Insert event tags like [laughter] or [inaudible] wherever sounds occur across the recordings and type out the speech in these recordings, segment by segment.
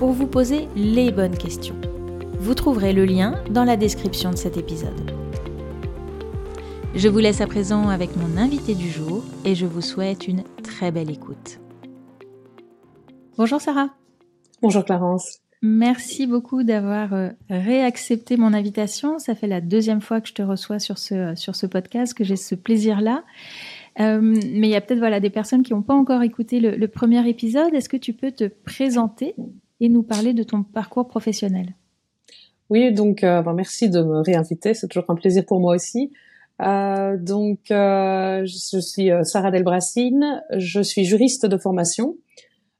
pour vous poser les bonnes questions. Vous trouverez le lien dans la description de cet épisode. Je vous laisse à présent avec mon invité du jour et je vous souhaite une très belle écoute. Bonjour Sarah. Bonjour Clarence. Merci beaucoup d'avoir euh, réaccepté mon invitation. Ça fait la deuxième fois que je te reçois sur ce, sur ce podcast, que j'ai ce plaisir-là. Euh, mais il y a peut-être voilà, des personnes qui n'ont pas encore écouté le, le premier épisode. Est-ce que tu peux te présenter? Et nous parler de ton parcours professionnel. Oui, donc euh, ben, merci de me réinviter, c'est toujours un plaisir pour moi aussi. Euh, donc euh, je suis Sarah Delbracine, je suis juriste de formation.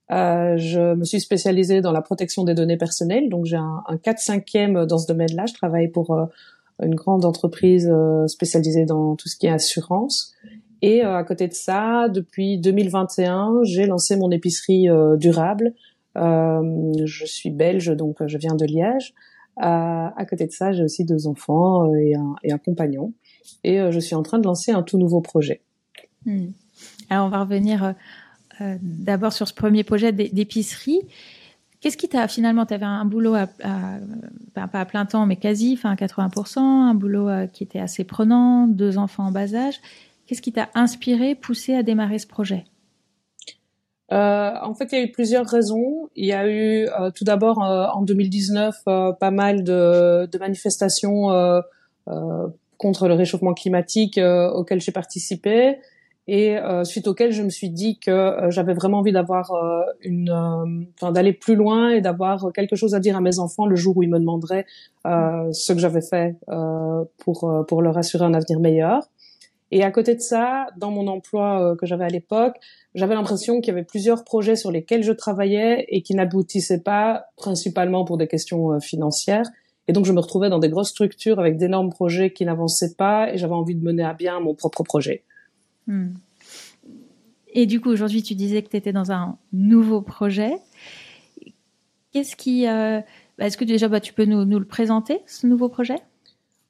Je me suis spécialisée dans la protection des données personnelles, donc j'ai un, un 4-5e dans ce domaine-là. Je travaille pour une grande entreprise spécialisée dans tout ce qui est assurance. Et à côté de ça, depuis 2021, j'ai lancé mon épicerie durable je suis belge, donc euh, je viens de Liège. Euh, à côté de ça, j'ai aussi deux enfants et un, compagnon. Et je suis en train de lancer un tout nouveau projet. Hmm. Alors, on va revenir d'abord sur ce premier projet d'épicerie. Qu'est-ce qui t'a finalement, tu avais un boulot pas à plein temps, mais quasi, enfin à 80%, un boulot qui était assez prenant, deux enfants en bas âge. Qu'est-ce qui t'a inspiré, poussé à démarrer ce projet? Euh, en fait, il y a eu plusieurs raisons. Il y a eu euh, tout d'abord euh, en 2019 euh, pas mal de, de manifestations contre le réchauffement climatique auxquelles j'ai participé et suite auxquelles je me suis dit que j'avais vraiment envie d'avoir une, enfin d'aller plus loin et d'avoir quelque chose à dire à mes enfants le jour où ils me demanderaient ce que j'avais fait pour pour leur assurer un avenir meilleur. Et à côté de ça, dans mon emploi que j'avais à l'époque, j'avais l'impression qu'il y avait plusieurs projets sur lesquels je travaillais et qui n'aboutissaient pas, principalement pour des questions euh, financières. Et donc, je me retrouvais dans des grosses structures avec d'énormes projets qui n'avançaient pas et j'avais envie de mener à bien mon propre projet. Hmm. Et du coup, aujourd'hui, tu disais que tu étais dans un nouveau projet. Qu'est-ce qui... Euh... Bah, est-ce que déjà, bah, tu peux nous, le présenter, ce nouveau projet?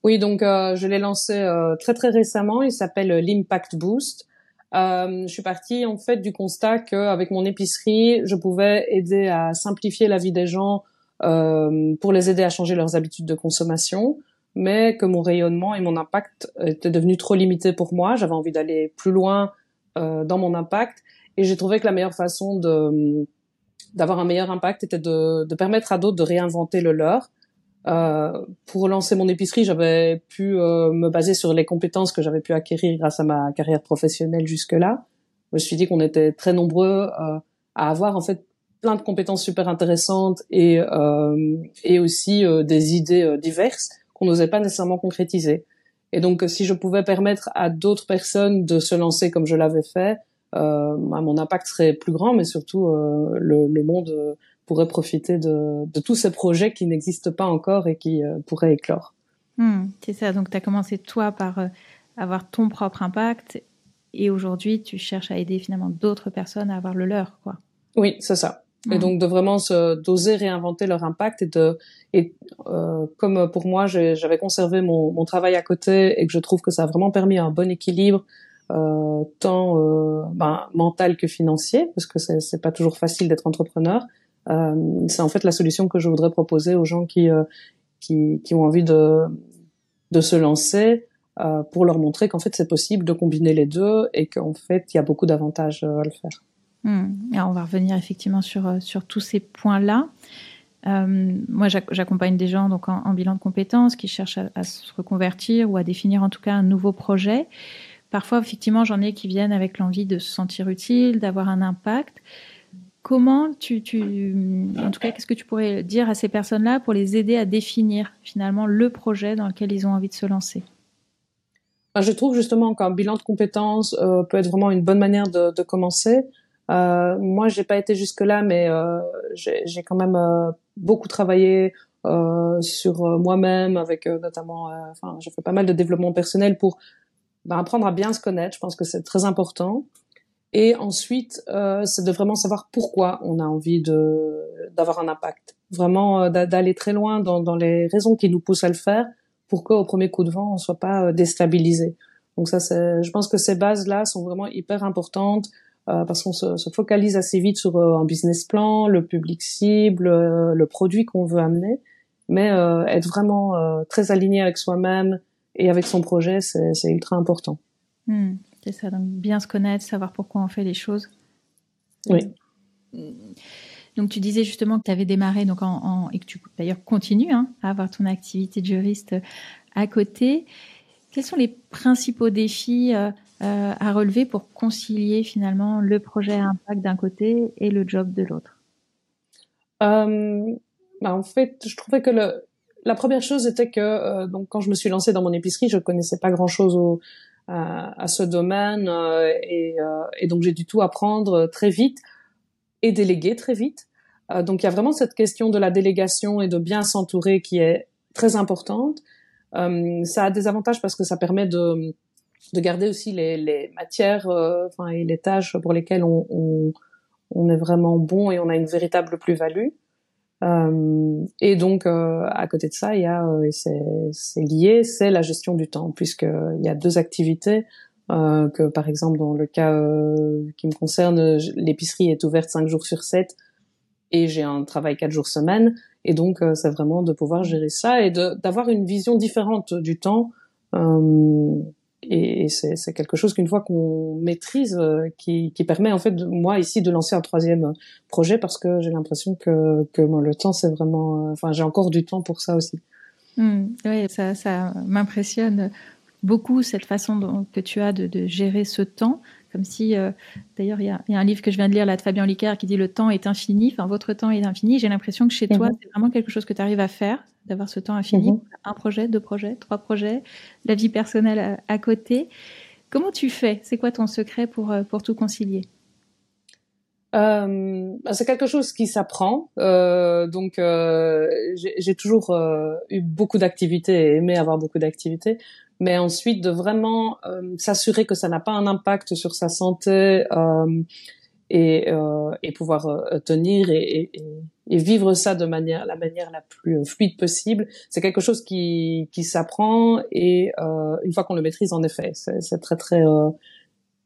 Oui, donc euh, je l'ai lancé euh, très très récemment. Il s'appelle l'Impact Boost. Euh, je suis partie en fait du constat qu'avec mon épicerie, je pouvais aider à simplifier la vie des gens euh, pour les aider à changer leurs habitudes de consommation, mais que mon rayonnement et mon impact étaient devenus trop limités pour moi. J'avais envie d'aller plus loin euh, dans mon impact et j'ai trouvé que la meilleure façon de d'avoir un meilleur impact était de, de permettre à d'autres de réinventer le leur euh, pour lancer mon épicerie, j'avais pu euh, me baser sur les compétences que j'avais pu acquérir grâce à ma carrière professionnelle jusque-là. Je me suis dit qu'on était très nombreux euh, à avoir en fait plein de compétences super intéressantes et et aussi des idées diverses qu'on n'osait pas nécessairement concrétiser. Et donc, si je pouvais permettre à d'autres personnes de se lancer comme je l'avais fait, bah, mon impact serait plus grand, mais surtout le, le monde pourrait profiter de, de tous ces projets qui n'existent pas encore et qui euh, pourraient éclore. Hmm, c'est ça, donc tu as commencé toi par euh, avoir ton propre impact et aujourd'hui tu cherches à aider finalement d'autres personnes à avoir le leur. quoi. Oui, c'est ça. Et hmm. donc de vraiment d'oser réinventer leur impact et de et euh, comme pour moi j'avais conservé mon, mon, travail à côté et que je trouve que ça a vraiment permis un bon équilibre euh, tant euh, ben, mental que financier parce que c'est pas toujours facile d'être entrepreneur c'est en fait la solution que je voudrais proposer aux gens qui euh, qui, ont envie de de se lancer euh, pour leur montrer qu'en fait c'est possible de combiner les deux et qu'en fait il y a beaucoup d'avantages à le faire. Hmm. on va revenir effectivement sur sur tous ces points-là. Euh, moi, j'accompagne des gens donc en, bilan de compétences qui cherchent à, se reconvertir ou à définir en tout cas un nouveau projet. Parfois, effectivement, j'en ai qui viennent avec l'envie de se sentir utile, d'avoir un impact. Comment tu, tu, en tout cas, qu'est-ce que tu pourrais dire à ces personnes-là pour les aider à définir finalement le projet dans lequel ils ont envie de se lancer? Je trouve justement qu'un bilan de compétences euh, peut être vraiment une bonne manière de, commencer. Euh, moi, j'ai pas été jusque là, mais euh, j'ai quand même euh, beaucoup travaillé sur moi-même, avec notamment, enfin, j'ai fait pas mal de développement personnel pour ben, apprendre à bien se connaître. Je pense que c'est très important. Et ensuite, c'est de vraiment savoir pourquoi on a envie de d'avoir un impact. Vraiment d'aller très loin dans, dans les raisons qui nous poussent à le faire, pour qu'au premier coup de vent, on soit pas déstabilisé. Donc ça, je pense que ces bases-là sont vraiment hyper importantes. Euh, parce qu'on se, se, focalise assez vite sur euh, un business plan, le public cible, euh, le produit qu'on veut amener, mais être vraiment très aligné avec soi-même et avec son projet, c'est ultra important. Hmm, c'est ça, donc bien se connaître, savoir pourquoi on fait les choses. Oui. Donc tu disais justement que tu avais démarré donc en, en, et que tu d'ailleurs continues hein, à avoir ton activité de juriste à côté. Quels sont les principaux défis euh, à relever pour concilier finalement le projet à impact d'un côté et le job de l'autre? Euh, bah En fait, je trouvais que le, la première chose était que euh, donc quand je me suis lancée dans mon épicerie, je connaissais pas grand chose au, à, ce domaine euh, et, euh, et, donc j'ai du tout apprendre très vite et déléguer très vite. donc il y a vraiment cette question de la délégation et de bien s'entourer qui est très importante. ça a des avantages parce que ça permet de de garder aussi les, les matières euh, enfin et les tâches pour lesquelles on, on, on, est vraiment bon et on a une véritable plus-value. Euh, et donc euh, à côté de ça, il y a euh, c'est lié, c'est la gestion du temps puisque il y a deux activités que par exemple dans le cas qui me concerne, l'épicerie est ouverte cinq jours sur 7 et j'ai un travail quatre jours semaine. Et donc c'est vraiment de pouvoir gérer ça et d'avoir une vision différente du temps euh, et, c'est quelque chose qu'une fois qu'on maîtrise, euh, qui, qui, permet en fait de, moi ici de lancer un troisième projet parce que j'ai l'impression que, que le temps c'est vraiment, euh, enfin j'ai encore du temps pour ça aussi. Mmh, oui, ça, ça m'impressionne beaucoup cette façon dont, que tu as de, de gérer ce temps comme si, euh, d'ailleurs, il y, y a, un livre que je viens de lire là de Fabien Licard qui dit le temps est infini, enfin votre temps est infini. J'ai l'impression que chez toi, c'est vraiment quelque chose que tu arrives à faire, d'avoir ce temps infini, mhm. un projet, deux projets, trois projets, la vie personnelle à, côté. Comment tu fais? C'est quoi ton secret pour, euh, pour tout concilier? Euh, bah, c'est quelque chose qui s'apprend. Euh, donc, euh, j'ai toujours eu beaucoup d'activités et aimé avoir beaucoup d'activités mais ensuite de vraiment s'assurer que ça n'a pas un impact sur sa santé et, euh, et, pouvoir euh, tenir et, et, et, vivre ça de manière la manière la plus fluide possible, c'est quelque chose qui, qui s'apprend et une fois qu'on le maîtrise, en effet, c'est très très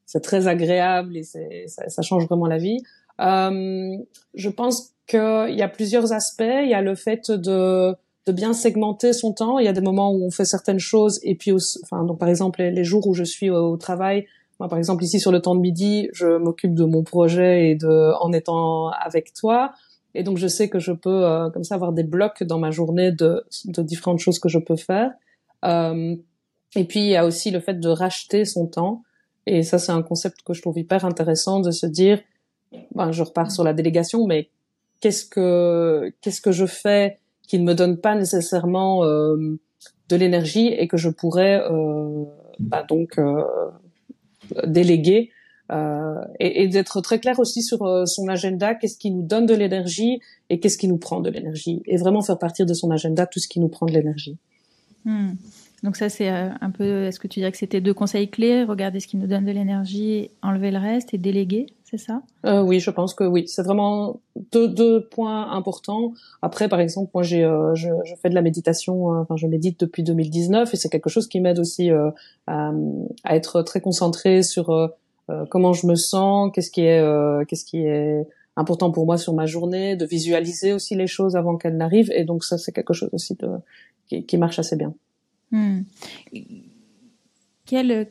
c'est très agréable et ça, ça change vraiment la vie. je pense qu'il y a plusieurs aspects. Il y a le fait de de bien segmenter son temps. Il y a des moments où on fait certaines choses et puis, enfin, donc par exemple les, jours où je suis au, travail, par exemple ici sur le temps de midi, je m'occupe de mon projet et de en étant avec toi. Et donc je sais que je peux euh, comme ça avoir des blocs dans ma journée de, de différentes choses que je peux faire. Euh, et puis il y a aussi le fait de racheter son temps. Et ça c'est un concept que je trouve hyper intéressant de se dire, ben, je repars sur la délégation, mais qu'est-ce que qu'est-ce que je fais qui ne me donne pas nécessairement euh, de l'énergie et que je pourrais euh, bah, donc euh, déléguer euh, et, d'être très clair aussi sur euh, son agenda, qu'est-ce qui nous donne de l'énergie et qu'est-ce qui nous prend de l'énergie, et vraiment faire partir de son agenda tout ce qui nous prend de l'énergie. Hmm. Donc ça, c'est un peu, est-ce que tu dirais que c'était deux conseils clés, regarder ce qui nous donne de l'énergie, enlever le reste et déléguer c'est ça? Euh, Oui, je pense que oui. C'est vraiment deux, deux, points importants. Après, par exemple, moi, j'ai, euh, je, je, fais de la méditation. Hein. enfin, je médite depuis 2019 et c'est quelque chose qui m'aide aussi euh, à, à, être très concentré sur euh, euh, comment je me sens, qu'est-ce qui est, qu'est-ce qui est important pour moi sur ma journée, de visualiser aussi les choses avant qu'elles n'arrivent. Et donc ça, c'est quelque chose aussi de, qui, qui marche assez bien. Hmm. Quelles,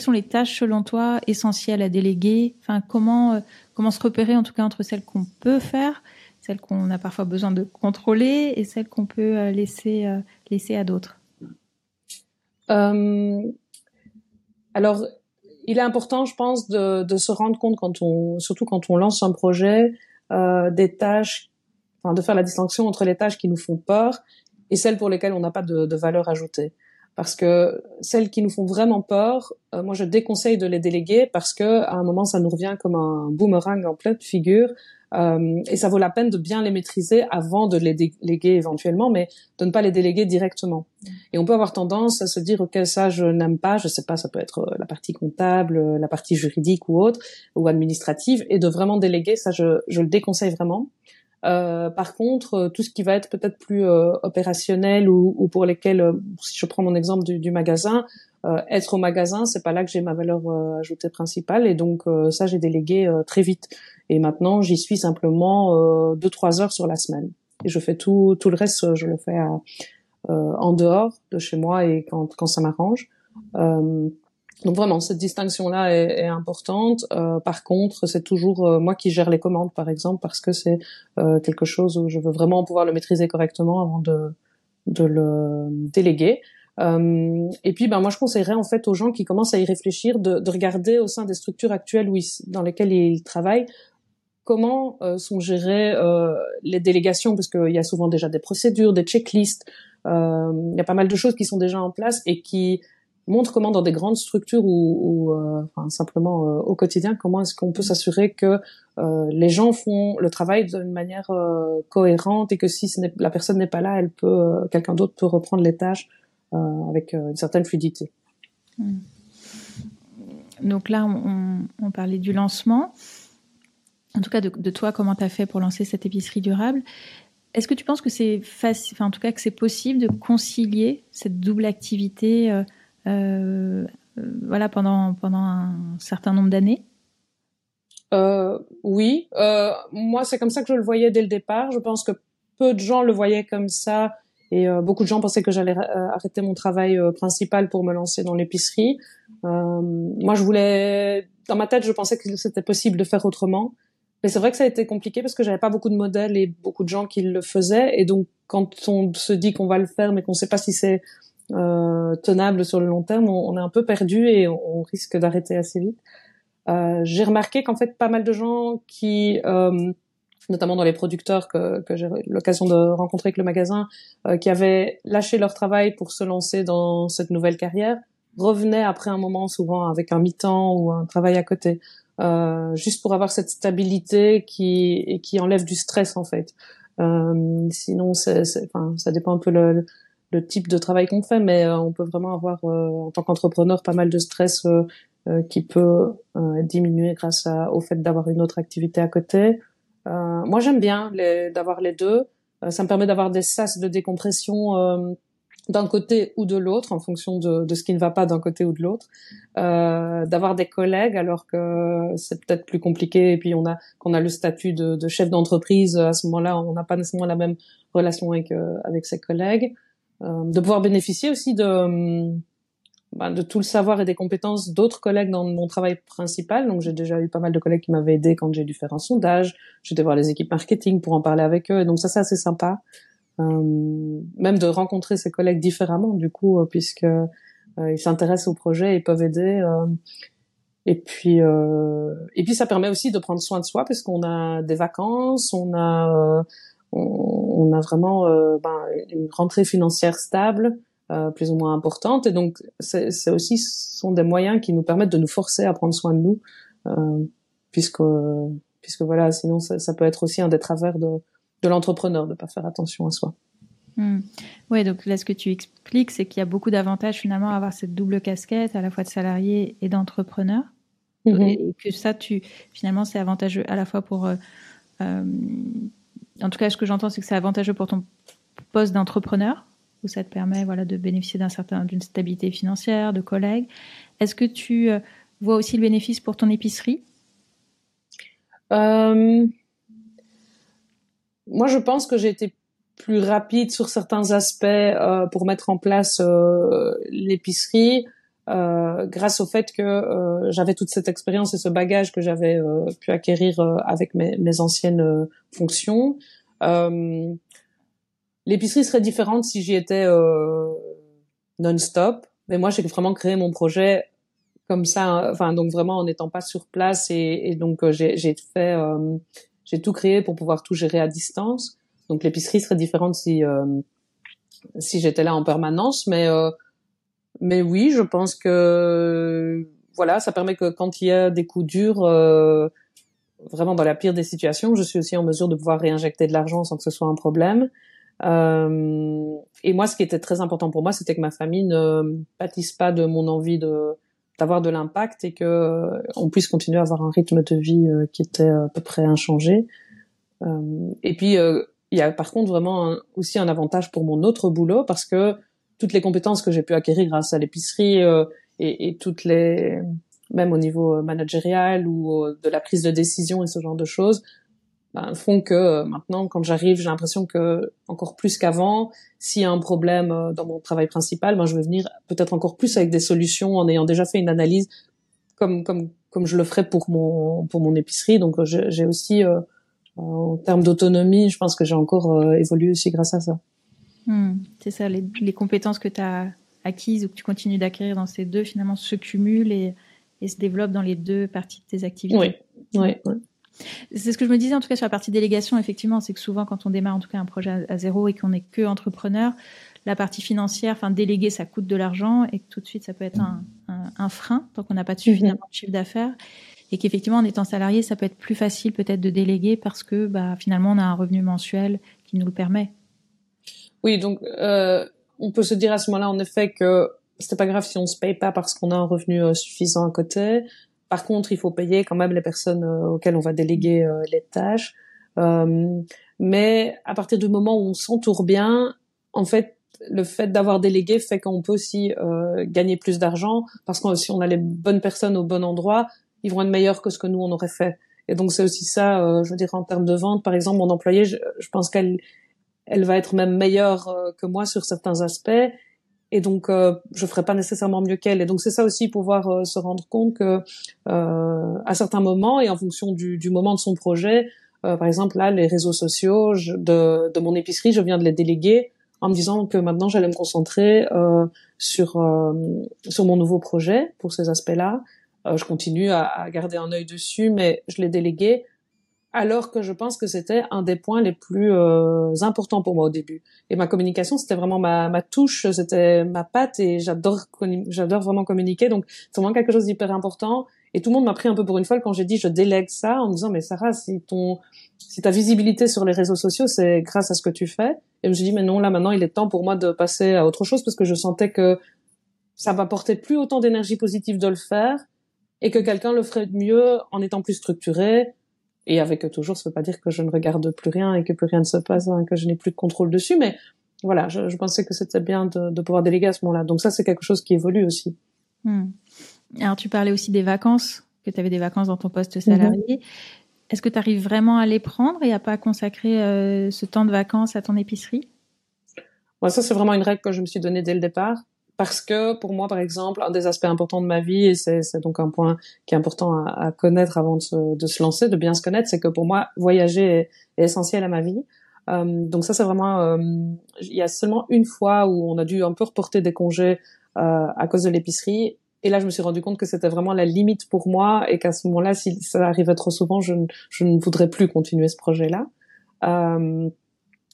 sont les tâches selon toi essentielles à déléguer? Enfin, comment, euh, comment se repérer en tout cas entre celles qu'on peut faire, celles qu'on a parfois besoin de contrôler et celles qu'on peut euh, laisser, euh, laisser à d'autres? Alors, il est important, je pense, de, se rendre compte surtout quand on lance un projet, des tâches, enfin, de faire la distinction entre les tâches qui nous font peur et celles pour lesquelles on n'a pas de, de valeur ajoutée. parce que celles qui nous font vraiment peur, euh, moi je déconseille de les déléguer parce que à un moment ça nous revient comme un boomerang en pleine figure euh, et ça vaut la peine de bien les maîtriser avant de les déléguer éventuellement, mais de ne pas les déléguer directement. Et on peut avoir tendance à se dire ok ça je n'aime pas, je sais pas, ça peut être euh, la partie comptable, euh, la partie juridique ou autre ou administrative, et de vraiment déléguer ça je, je le déconseille vraiment. Euh, par contre, tout ce qui va être peut-être plus opérationnel ou, ou, pour lesquels, si je prends mon exemple du, du magasin, être au magasin, c'est pas là que j'ai ma valeur ajoutée principale, et donc ça j'ai délégué très vite. Et maintenant, j'y suis simplement euh, deux trois heures sur la semaine. Et je fais tout tout le reste, je le fais à, euh, en dehors de chez moi et quand quand ça m'arrange. Euh, donc vraiment, cette distinction-là est, est, importante. Euh, par contre, c'est toujours euh, moi qui gère les commandes, par exemple, parce que c'est euh, quelque chose où je veux vraiment pouvoir le maîtriser correctement avant de, de le déléguer. Euh, et puis, ben moi, je conseillerais en fait aux gens qui commencent à y réfléchir de, de regarder au sein des structures actuelles où dans lesquelles ils travaillent comment euh, sont gérées euh, les délégations, parce qu'il y a souvent déjà des procédures, des checklists, il y a pas mal de choses qui sont déjà en place et qui montrent comment dans des grandes structures ou, enfin, simplement au quotidien, comment est-ce qu'on peut s'assurer que les gens font le travail d'une manière cohérente et que si la personne n'est pas là, quelqu'un d'autre peut reprendre les tâches avec une certaine fluidité. Hmm. Donc là, on, parlait du lancement en tout cas de, toi, comment tu as fait pour lancer cette épicerie durable? Est-ce que tu penses que c'est facile, en tout cas que c'est possible de concilier cette double activité euh, euh, voilà, pendant, pendant un certain nombre d'années euh, Oui, euh, moi c'est comme ça que je le voyais dès le départ. Je pense que peu de gens le voyaient comme ça et euh, beaucoup de gens pensaient que j'allais euh, arrêter mon travail principal pour me lancer dans l'épicerie. moi je voulais, dans ma tête je pensais que c'était possible de faire autrement. Mais c'est vrai que ça a été compliqué parce que j'avais pas beaucoup de modèles et beaucoup de gens qui le faisaient. Et donc, quand on se dit qu'on va le faire, mais qu'on sait pas si c'est euh, tenable sur le long terme, on, est un peu perdu et on, risque d'arrêter assez vite. Euh, j'ai remarqué qu'en fait, pas mal de gens qui, euh, notamment dans les producteurs que, que j'ai l'occasion de rencontrer avec le magasin, euh, qui avaient lâché leur travail pour se lancer dans cette nouvelle carrière, revenaient après un moment souvent avec un mi-temps ou un travail à côté. Euh, juste pour avoir cette stabilité qui qui enlève du stress en fait. Euh, sinon, c'est, enfin, ça dépend un peu le, le type de travail qu'on fait, mais euh, on peut vraiment avoir en tant qu'entrepreneur pas mal de stress qui peut diminuer grâce à, au fait d'avoir une autre activité à côté. moi, j'aime bien d'avoir les deux. ça me permet d'avoir des sas de décompression d'un côté ou de l'autre, en fonction de, de, ce qui ne va pas d'un côté ou de l'autre, euh, d'avoir des collègues alors que c'est peut-être plus compliqué et puis on a qu'on a le statut de, de chef d'entreprise à ce moment-là, on n'a pas nécessairement la même relation avec euh, avec ses collègues, euh, de pouvoir bénéficier aussi de bah, de tout le savoir et des compétences d'autres collègues dans mon travail principal. Donc j'ai déjà eu pas mal de collègues qui m'avaient aidé quand j'ai dû faire un sondage, dû voir les équipes marketing pour en parler avec eux, et donc ça c'est assez sympa. Euh, même de rencontrer ses collègues différemment du coup euh, puisque euh, ils s'intéressent au projet et peuvent aider et puis et puis ça permet aussi de prendre soin de soi parce qu'on a des vacances on a on, a vraiment ben, une rentrée financière stable plus ou moins importante et donc c'est aussi ce sont des moyens qui nous permettent de nous forcer à prendre soin de nous puisque puisque voilà sinon ça, ça, peut être aussi un des travers de de l'entrepreneur de pas faire attention à soi. Hmm. Oui, donc là, ce que tu expliques, c'est qu'il y a beaucoup d'avantages finalement à avoir cette double casquette, à la fois de salarié et d'entrepreneur. Mhm. Et que ça, tu, finalement, c'est avantageux à la fois pour. Euh, euh, en tout cas, ce que j'entends, c'est que c'est avantageux pour ton poste d'entrepreneur, où ça te permet voilà, de bénéficier d'un certain, d'une stabilité financière, de collègues. Est-ce que tu euh, vois aussi le bénéfice pour ton épicerie? Moi, je pense que j'ai été plus rapide sur certains aspects euh, pour mettre en place euh, l'épicerie euh, grâce au fait que euh, j'avais toute cette expérience et ce bagage que j'avais euh, pu acquérir avec mes, mes anciennes fonctions. l'épicerie serait différente si j'y étais non-stop, mais moi j'ai vraiment créé mon projet comme ça, enfin donc vraiment en n'étant pas sur place et, et donc j'ai fait j'ai tout créé pour pouvoir tout gérer à distance. Donc l'épicerie serait différente si euh, si j'étais là en permanence, mais euh, mais oui, je pense que voilà, ça permet que quand il y a des coups durs, euh, vraiment dans la pire des situations, je suis aussi en mesure de pouvoir réinjecter de l'argent sans que ce soit un problème. Euh, et moi, ce qui était très important pour moi, c'était que ma famille ne pâtisse pas de mon envie de d'avoir de l'impact et que euh, on puisse continuer à avoir un rythme de vie euh, qui était à peu près inchangé. Euh, et puis, il y a par contre vraiment aussi un avantage pour mon autre boulot parce que toutes les compétences que j'ai pu acquérir grâce à l'épicerie et, et, toutes les même au niveau managérial ou de la prise de décision et ce genre de choses, ben, font que euh, maintenant, quand j'arrive, j'ai l'impression que encore plus qu'avant, s'il y a un problème euh, dans mon travail principal, ben, je vais venir peut-être encore plus avec des solutions en ayant déjà fait une analyse comme comme comme je le ferais pour mon pour mon épicerie. Donc euh, j'ai aussi en termes d'autonomie, je pense que j'ai encore évolué aussi grâce à ça. Hmm, c'est ça, les, les, compétences que tu as acquises ou que tu continues d'acquérir dans ces deux finalement se cumulent et, et se développent dans les deux parties de tes activités. Oui, oui, oui. C'est ce que je me disais en tout cas sur la partie délégation, effectivement, c'est que souvent quand on démarre en tout cas un projet à, zéro et qu'on n'est que entrepreneur, la partie financière, enfin déléguer, ça coûte de l'argent et que tout de suite ça peut être un, un, frein tant qu'on n'a pas suffisamment de chiffre d'affaires et qu'effectivement en étant salarié, ça peut être plus facile peut-être de déléguer parce que bah, finalement on a un revenu mensuel qui nous le permet. Oui, donc euh, on peut se dire à ce moment-là en effet que c'est pas grave si on se paye pas parce qu'on a un revenu euh, suffisant à côté. Par contre, il faut payer quand même les personnes euh, auxquelles on va déléguer euh, les tâches. Euh, mais à partir du moment où on s'entoure bien, en fait, le fait d'avoir délégué fait qu'on peut aussi gagner plus d'argent parce que si on a les bonnes personnes au bon endroit, ils vont être meilleurs que ce que nous on aurait fait. Et donc c'est aussi ça, je veux dire en termes de vente, par exemple, mon employé, je pense qu'elle elle va être même meilleure que moi sur certains aspects. Et donc euh, je ferai pas nécessairement mieux qu'elle. Et donc c'est ça aussi pouvoir euh, se rendre compte que euh, à certains moments et en fonction du, du moment de son projet euh, par exemple là les réseaux sociaux de, de mon épicerie je viens de les déléguer en me disant que maintenant j'allais me concentrer sur sur mon nouveau projet pour ces aspects-là. Je continue à, à, garder un œil dessus mais je l'ai délégué alors que je pense que c'était un des points les plus euh, importants pour moi au début. Et ma communication, c'était vraiment ma, ma touche, c'était ma patte, et j'adore j'adore vraiment communiquer, donc c'est vraiment quelque chose d'hyper important. Et tout le monde m'a pris un peu pour une folle quand j'ai dit je délègue ça, en me disant mais Sarah, si ton si ta visibilité sur les réseaux sociaux, c'est grâce à ce que tu fais. Et je me suis dit mais non, là maintenant il est temps pour moi de passer à autre chose parce que je sentais que ça m'apportait plus autant d'énergie positive de le faire et que quelqu'un le ferait mieux en étant plus structuré, et avec toujours, ça veut pas dire que je ne regarde plus rien et que plus rien ne se passe, hein, que je n'ai plus de contrôle dessus, mais voilà, je, je pensais que c'était bien de, de, pouvoir déléguer à ce moment-là. Donc ça, c'est quelque chose qui évolue aussi. Hmm. Alors tu parlais aussi des vacances, que tu avais des vacances dans ton poste salarié. Est-ce que tu arrives vraiment à les prendre et à pas consacrer euh, ce temps de vacances à ton épicerie? Moi, ça, c'est vraiment une règle que je me suis donnée dès le départ parce que pour moi, par exemple, un des aspects importants de ma vie, et c'est donc un point qui est important à, à connaître avant de se, de se, lancer, de bien se connaître, c'est que pour moi, voyager est, essentiel à ma vie. Euh, donc ça, c'est vraiment... Euh, il y a seulement une fois où on a dû un peu reporter des congés euh, à cause de l'épicerie. Et là, je me suis rendu compte que c'était vraiment la limite pour moi et qu'à ce moment-là, si ça arrivait trop souvent, je, je ne voudrais plus continuer ce projet-là. Euh,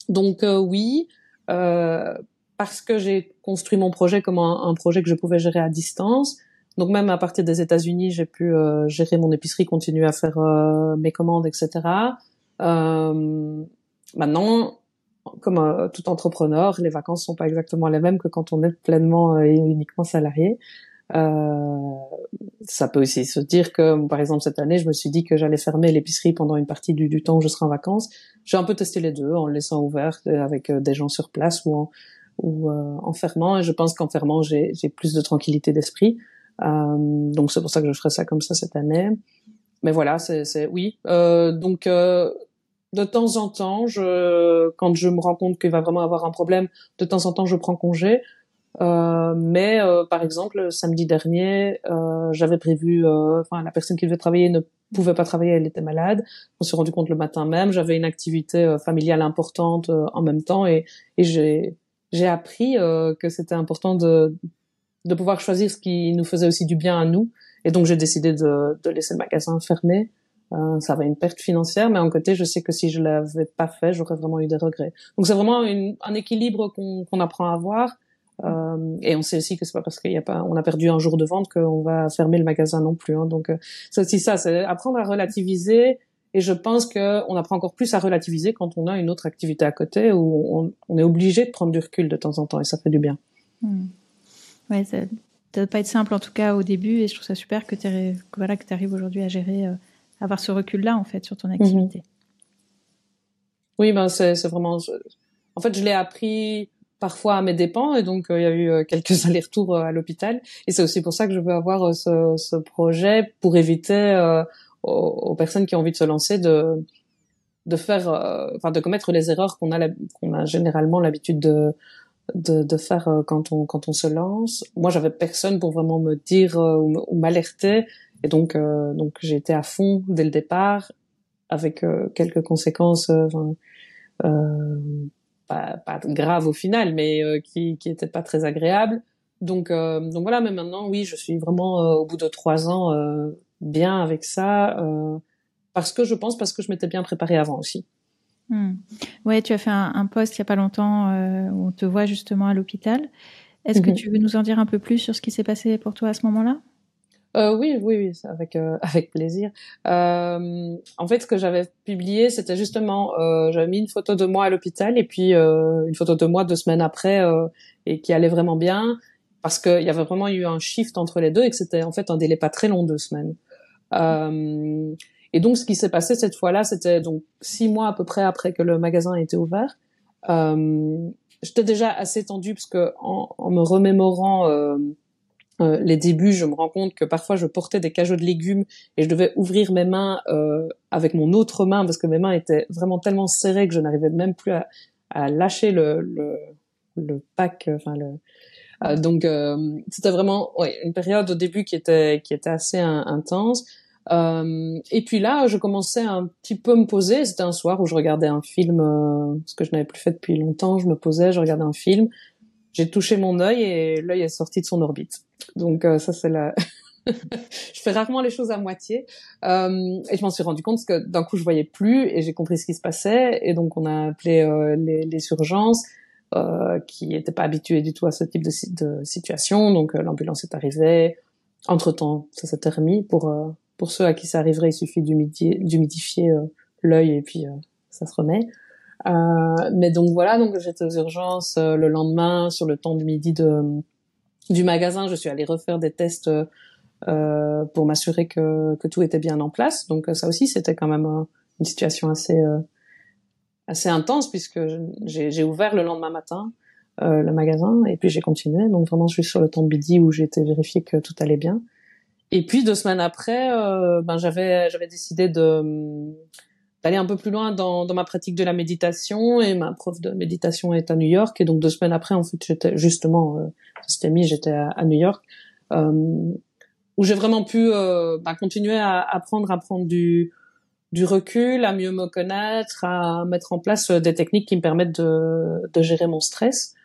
donc euh, oui, euh, parce que j'ai construit mon projet comme un, projet que je pouvais gérer à distance. Donc même à partir des États-Unis, j'ai pu euh, gérer mon épicerie, continuer à faire euh, mes commandes, etc. Euh, maintenant, comme euh, tout entrepreneur, les vacances sont pas exactement les mêmes que quand on est pleinement et uniquement salarié. ça peut aussi se dire que, par exemple, cette année, je me suis dit que j'allais fermer l'épicerie pendant une partie du, temps où je serai en vacances. J'ai un peu testé les deux en laissant ouvert avec des gens sur place ou en, ou euh, en fermant. Et je pense qu'en fermant, j'ai plus de tranquillité d'esprit. Euh, donc c'est pour ça que je ferai ça comme ça cette année. Mais voilà, c'est oui. Euh, donc de temps en temps, je, quand je me rends compte qu'il va vraiment avoir un problème, de temps en temps, je prends congé. Euh, mais euh, par exemple, samedi dernier, euh, j'avais prévu, enfin la personne qui devait travailler ne pouvait pas travailler, elle était malade. On s'est rendu compte le matin même. J'avais une activité familiale importante en même temps et, et j'ai j'ai appris euh, que c'était important de, de pouvoir choisir ce qui nous faisait aussi du bien à nous. Et donc j'ai décidé de, de laisser le magasin fermé. Euh, ça avait une perte financière, mais en côté, je sais que si je l'avais pas fait, j'aurais vraiment eu des regrets. Donc c'est vraiment une, un équilibre qu'on qu'on apprend à avoir. Euh, et on sait aussi que c'est pas parce qu'il y a pas, on a perdu un jour de vente qu'on va fermer le magasin non plus. Hein. Donc euh, c'est aussi ça, c'est apprendre à relativiser. Et je pense que on apprend encore plus à relativiser quand on a une autre activité à côté où on, on est obligé de prendre du recul de temps en temps et ça fait du bien. Hmm. Ouais, ça doit pas être simple en tout cas au début et je trouve ça super que tu voilà que arrives aujourd'hui à gérer, euh, avoir ce recul là en fait sur ton mhm. activité. Oui, ben c'est vraiment. En fait, je l'ai appris parfois à mes dépens et donc euh, il y a eu euh, quelques [laughs] allers-retours euh, à l'hôpital et c'est aussi pour ça que je veux avoir ce, ce projet pour éviter aux, personnes qui ont envie de se lancer de de faire enfin de commettre les erreurs qu'on a qu'on a généralement l'habitude de, de, de faire quand on quand on se lance. Moi, j'avais personne pour vraiment me dire ou m'alerter et donc donc j'ai été à fond dès le départ avec quelques conséquences euh, pas, grave au final, mais euh, qui qui était pas très agréable. Donc euh, donc voilà, mais maintenant oui, je suis vraiment euh, au bout de trois ans bien avec ça parce que je pense parce que je m'étais bien préparée avant aussi. Hmm. Ouais, tu as fait un, un post il y a pas longtemps où on te voit justement à l'hôpital. Est-ce que mhm. tu veux nous en dire un peu plus sur ce qui s'est passé pour toi à ce moment-là? Euh, oui, oui, oui, avec euh, [laughs] avec plaisir. Euh, en fait, ce que j'avais publié, c'était justement, euh, j'avais mis une photo de moi à l'hôpital et puis euh, une photo de moi deux semaines après et qui allait vraiment bien parce qu'il y avait vraiment eu un shift entre les deux et que c'était en fait un délai pas très long, deux semaines. Et donc, ce qui s'est passé cette fois-là, c'était donc six mois à peu près après que le magasin ait été ouvert. J'étais déjà assez tendue parce que en, me remémorant euh, les débuts, je me rends compte que parfois je portais des cajots de légumes et je devais ouvrir mes mains euh, avec mon autre main parce que mes mains étaient vraiment tellement serrées que je n'arrivais même plus à, lâcher le, le, pack. Euh, donc c'était vraiment une période au début qui était qui était assez intense. Et puis là, je commençais un petit peu me poser. C'était un soir où je regardais un film, ce que je n'avais plus fait depuis longtemps. Je me posais, je regardais un film j'ai touché mon œil et l'œil est sorti de son orbite. Donc euh, ça c'est la. [laughs] je fais rarement les choses à moitié euh, et je m'en suis rendu compte parce que d'un coup je voyais plus et j'ai compris ce qui se passait et donc on a appelé euh, les, les, urgences euh, qui n'étaient pas habitués du tout à ce type de, de situation donc euh, l'ambulance est arrivée entre temps ça s'était remis pour pour ceux à qui ça arriverait il suffit d'humidifier l'œil et puis ça se remet euh, mais donc voilà, donc j'étais aux urgences euh, le lendemain sur le temps du midi du magasin. Je suis allée refaire des tests euh, pour m'assurer que, tout était bien en place. Donc ça aussi, c'était quand même une situation assez intense puisque j'ai ouvert le lendemain matin euh, le magasin et puis j'ai continué. Donc vraiment, suis sur le temps de midi où j'ai été vérifier que tout allait bien. Et puis deux semaines après, euh, ben j'avais j'avais décidé de d'aller un peu plus loin dans, dans ma pratique de la méditation. Et ma prof de méditation est à New York. Et donc deux semaines après en fait j'étais justement euh, c'était mis j'étais à, New York euh, où j'ai vraiment pu euh, bah, continuer à apprendre à prendre du du recul à mieux me connaître à mettre en place euh, des techniques qui me permettent de, de gérer mon stress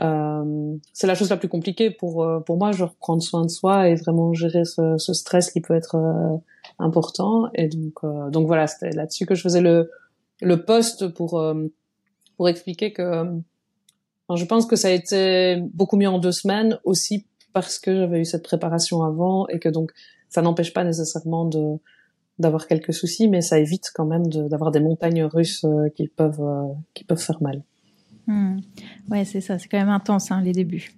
euh, c'est la chose la plus compliquée pour euh, pour moi genre prendre soin de soi et vraiment gérer ce, ce stress qui peut être important. Et donc, euh, donc voilà, c'était là-dessus que je faisais le, le post pour, euh, pour expliquer que je pense que ça a été beaucoup mieux en deux semaines aussi parce que j'avais eu cette préparation avant et que donc ça n'empêche pas nécessairement de d'avoir quelques soucis, mais ça évite quand même d'avoir des montagnes russes euh, qui peuvent qui peuvent faire mal. Hmm. Ouais, c'est ça. C'est quand même intense hein, les débuts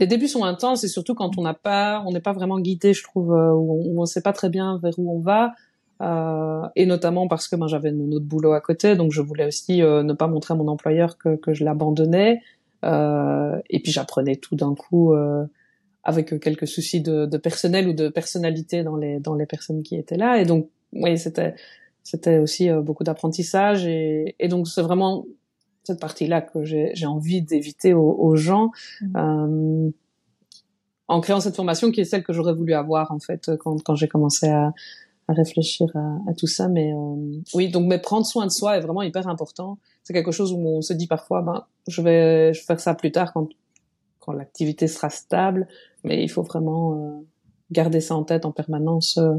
les débuts sont intenses et surtout quand on n'a pas, on n'est pas vraiment guidé, je trouve, euh, où on ne sait pas très bien vers où on va. Euh, et notamment parce que ben, j'avais mon autre boulot à côté, donc je voulais aussi euh, ne pas montrer à mon employeur que, je l'abandonnais. Euh, et puis j'apprenais tout d'un coup avec quelques soucis de, personnel ou de personnalité dans les dans les personnes qui étaient là. Et donc oui, c'était c'était aussi beaucoup d'apprentissage et donc c'est vraiment cette partie-là que j'ai envie d'éviter aux, gens. Mmh. Euh, en créant cette formation qui est celle que j'aurais voulu avoir en fait quand, quand j'ai commencé à, à réfléchir à, à, tout ça. Mais euh, oui, donc mais prendre soin de soi est vraiment hyper important. C'est quelque chose où on se dit parfois, ben je vais, je vais faire ça plus tard quand quand l'activité sera stable. Mais il faut vraiment euh, garder ça en tête en permanence euh,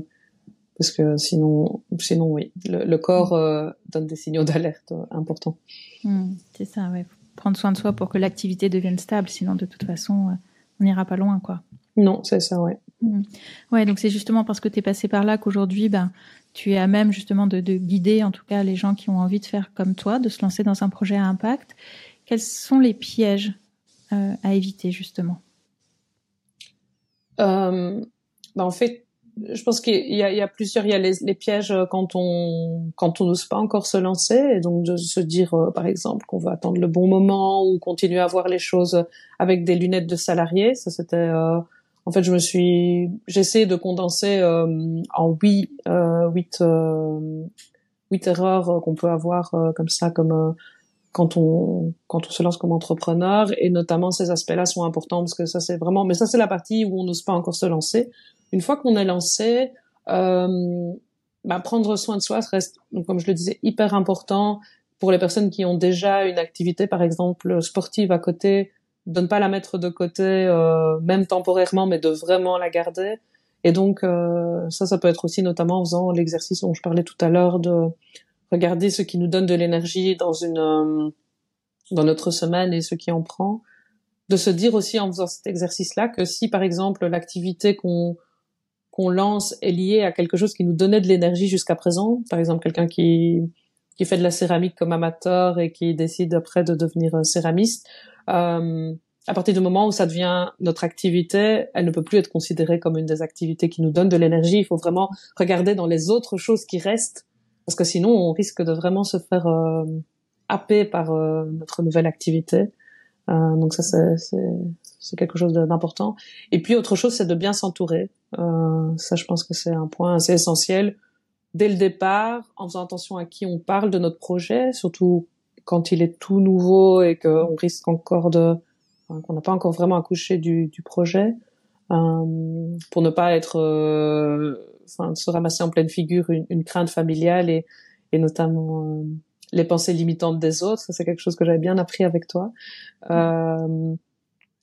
parce que sinon, sinon oui, le, corps euh, donne des signaux d'alerte importants. Hmm, c'est ça, ouais. prendre soin de soi pour que l'activité devienne stable. Sinon, de toute façon, euh, on n'ira pas loin, quoi. Non, c'est ça, ouais. Mmh. Ouais, donc c'est justement parce que tu es passé par là qu'aujourd'hui, ben, tu es à même justement de, guider, en tout cas, les gens qui ont envie de faire comme toi, de se lancer dans un projet à impact. Quels sont les pièges euh, à éviter, justement? Euh, ben, En fait, je pense qu'il y, y, a plusieurs. Il y a les, les, pièges quand on quand on n'ose pas encore se lancer, et donc de se dire, euh, par exemple, qu'on va attendre le bon moment ou continuer à voir les choses avec des lunettes de salarié. Ça, c'était. Euh, en fait, je me suis, j'essaie de condenser euh, en huit huit huit erreurs qu'on peut avoir comme ça, comme quand on quand on se lance comme entrepreneur et notamment ces aspects-là sont importants parce que ça c'est vraiment mais ça c'est la partie où on n'ose pas encore se lancer une fois qu'on est lancé, euh, bah, prendre soin de soi reste, donc, comme je le disais, hyper important pour les personnes qui ont déjà une activité, par exemple sportive à côté, de ne pas la mettre de côté, euh, même temporairement, mais de vraiment la garder. Et donc euh, ça, ça peut être aussi notamment en faisant l'exercice dont je parlais tout à l'heure de regarder ce qui nous donne de l'énergie dans une euh, dans notre semaine et ce qui en prend. De se dire aussi en faisant cet exercice-là que si par exemple l'activité qu'on qu'on lance est lié à quelque chose qui nous donnait de l'énergie jusqu'à présent. Par exemple, quelqu'un qui qui fait de la céramique comme amateur et qui décide après de devenir euh, céramiste. Euh, à partir du moment où ça devient notre activité, elle ne peut plus être considérée comme une des activités qui nous donne de l'énergie. Il faut vraiment regarder dans les autres choses qui restent, parce que sinon on risque de vraiment se faire euh, happer par euh, notre nouvelle activité. Euh, donc ça c'est quelque chose d'important. Et puis autre chose, c'est de bien s'entourer. Euh, ça, je pense que c'est un point assez essentiel dès le départ, en faisant attention à qui on parle de notre projet, surtout quand il est tout nouveau et qu'on risque encore de, qu'on n'a pas encore vraiment accouché du, du projet, pour ne pas être, euh, enfin, se ramasser en pleine figure une, crainte familiale et, et notamment euh, les pensées limitantes des autres. C'est quelque chose que j'avais bien appris avec toi. Euh,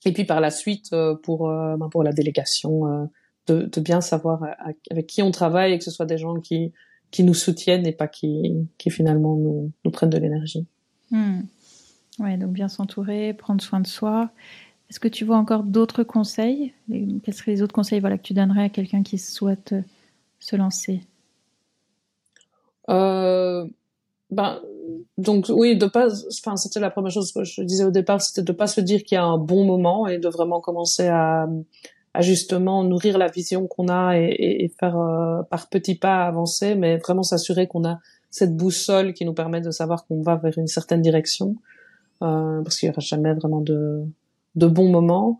et puis par la suite, euh, pour, euh, ben, pour la délégation, euh, de, de, bien savoir avec qui on travaille et que ce soit des gens qui, qui nous soutiennent et pas qui, qui finalement nous, nous prennent de l'énergie. Hmm. Ouais, donc bien s'entourer, prendre soin de soi. Est-ce que tu vois encore d'autres conseils? Quels seraient les autres conseils voilà, que tu donnerais à quelqu'un qui souhaite se lancer? Euh, ben, donc oui, de pas, enfin c'était la première chose que je disais au départ, c'était de pas se dire qu'il y a un bon moment et de vraiment commencer à, justement nourrir la vision qu'on a et, faire euh, par petits pas avancer, mais vraiment s'assurer qu'on a cette boussole qui nous permet de savoir qu'on va vers une certaine direction, euh, parce qu'il y aura jamais vraiment de de bons moments.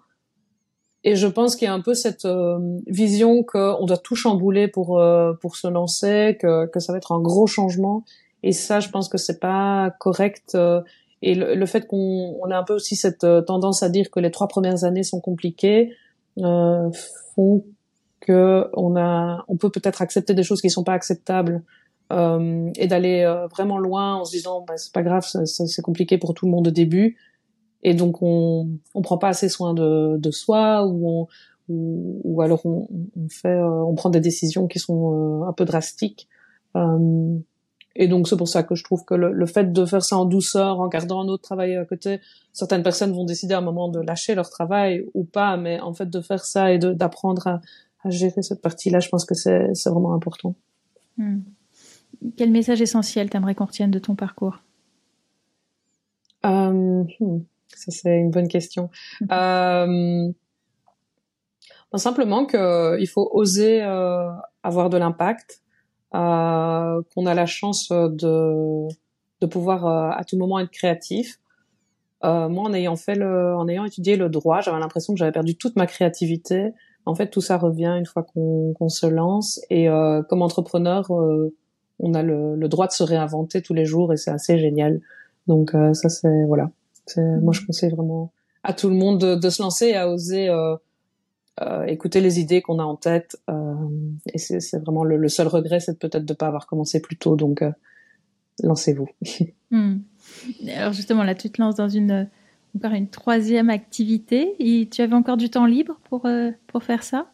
Et je pense qu'il y a un peu cette euh, vision qu'on doit tout chambouler pour euh, pour se lancer, que que ça va être un gros changement et ça, je pense que c'est pas correct. Euh, et le, fait qu'on on a un peu aussi cette tendance à dire que les trois premières années sont compliquées font que on a, on peut peut-être accepter des choses qui sont pas acceptables et d'aller vraiment loin en se disant bah, c'est pas grave, c'est compliqué pour tout le monde au début. Et donc on on prend pas assez soin de, de soi ou on, ou, ou alors on, on fait on prend des décisions qui sont un peu drastiques. Euh, et donc c'est pour ça que je trouve que le, fait de faire ça en douceur, en gardant un autre travail à côté, certaines personnes vont décider à un moment de lâcher leur travail ou pas, mais en fait de faire ça et d'apprendre à, à, gérer cette partie-là, je pense que c'est vraiment important. Hmm. Quel message essentiel t'aimerais qu'on retienne de ton parcours? Euh, hmm, Ça c'est une bonne question. Hmm. Euh, simplement qu'il faut oser euh, avoir de l'impact euh, qu'on a la chance de, de pouvoir euh, à tout moment être créatif. Euh, moi, en ayant fait le, en ayant étudié le droit, j'avais l'impression que j'avais perdu toute ma créativité. En fait, tout ça revient une fois qu'on qu'on se lance. Et euh, comme entrepreneur, euh, on a le, le, droit de se réinventer tous les jours et c'est assez génial. Donc ça, c'est voilà. Moi, je conseille vraiment à tout le monde de, de se lancer et à oser euh, écouter les idées qu'on a en tête. Euh, et c'est vraiment le, seul regret, c'est peut-être de ne pas avoir commencé plus tôt. Donc, euh, lancez-vous. [laughs] Hmm. Alors justement, là, tu te lances dans une encore une troisième activité. Et tu avais encore du temps libre pour pour faire ça?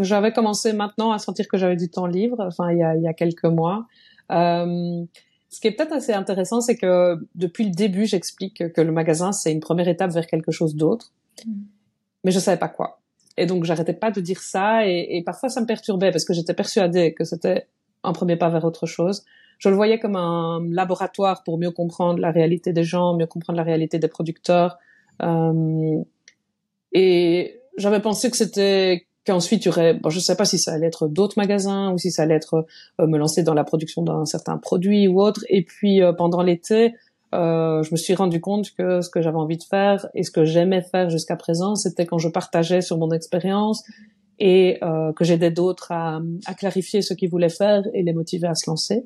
J'avais commencé maintenant à sentir que j'avais du temps libre. Enfin, il y a, il y a quelques mois. Ce qui est peut-être assez intéressant, c'est que depuis le début, j'explique que le magasin, c'est une première étape vers quelque chose d'autre. Mm. Mais je savais pas quoi. Et donc, j'arrêtais pas de dire ça. Et, et, parfois, ça me perturbait parce que j'étais persuadée que c'était un premier pas vers autre chose. Je le voyais comme un laboratoire pour mieux comprendre la réalité des gens, mieux comprendre la réalité des producteurs. Euh, et j'avais pensé que c'était qu'ensuite il y aurait, bon, je sais pas si ça allait être d'autres magasins ou si ça allait être euh, me lancer dans la production d'un certain produit ou autre. Et puis euh, pendant l'été, euh, je me suis rendu compte que ce que j'avais envie de faire et ce que j'aimais faire jusqu'à présent, c'était quand je partageais sur mon expérience et euh, que j'aidais d'autres à, à, clarifier ce qu'ils voulaient faire et les motiver à se lancer.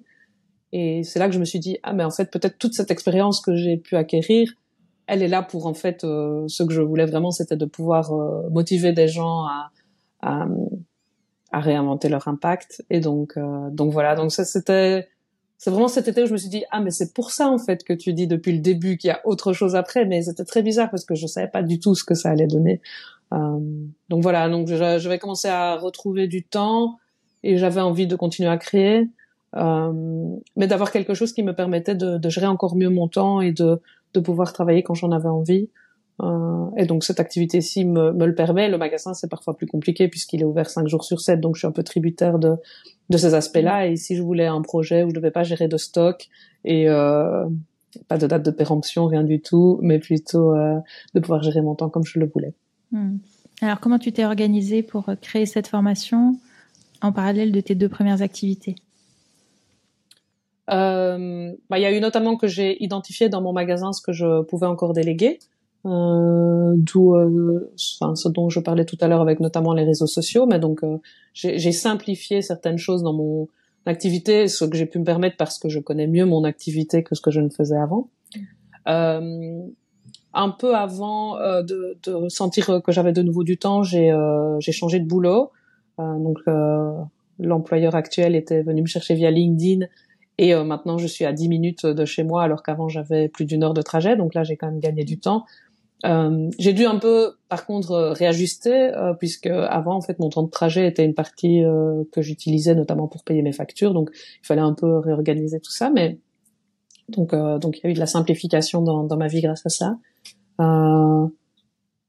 Et c'est là que je me suis dit ah mais en fait peut-être toute cette expérience que j'ai pu acquérir, elle est là pour en fait euh, ce que je voulais vraiment, c'était de pouvoir euh, motiver des gens à, à, à réinventer leur impact. Et donc euh, donc voilà. Donc ça c'était c'est vraiment cet été où je me suis dit ah mais c'est pour ça en fait que tu dis depuis le début qu'il y a autre chose après. Mais c'était très bizarre parce que je savais pas du tout ce que ça allait donner. Euh, donc voilà. Donc je, je, vais commencer à retrouver du temps et j'avais envie de continuer à créer euh, mais d'avoir quelque chose qui me permettait de, de, gérer encore mieux mon temps et de, de pouvoir travailler quand j'en avais envie euh, et donc cette activité-ci me, me, le permet. Le magasin, c'est parfois plus compliqué puisqu'il est ouvert cinq jours sur 7, donc je suis un peu tributaire de, de ces aspects-là. Et si je voulais un projet où je devais pas gérer de stock et euh, pas de date de péremption, rien du tout, mais plutôt euh, de pouvoir gérer mon temps comme je le voulais. Hmm. Alors comment tu t'es organisé pour créer cette formation en parallèle de tes deux premières activités? Bah, il y a eu notamment que j'ai identifié dans mon magasin ce que je pouvais encore déléguer. Euh, d'où euh, enfin ce dont je parlais tout à l'heure avec notamment les réseaux sociaux mais donc euh, j'ai simplifié certaines choses dans mon activité ce que j'ai pu me permettre parce que je connais mieux mon activité que ce que je ne faisais avant euh, un peu avant de, de, sentir que j'avais de nouveau du temps j'ai changé de boulot donc l'employeur actuel était venu me chercher via LinkedIn et maintenant, je suis à 10 minutes de chez moi, alors qu'avant, j'avais plus d'une heure de trajet. Donc là, j'ai quand même gagné du temps. Euh, j'ai dû un peu, par contre, euh, réajuster euh, puisque avant, en fait, mon temps de trajet était une partie euh, que j'utilisais notamment pour payer mes factures, donc il fallait un peu réorganiser tout ça. Mais donc, donc il y a eu de la simplification dans, dans ma vie grâce à ça.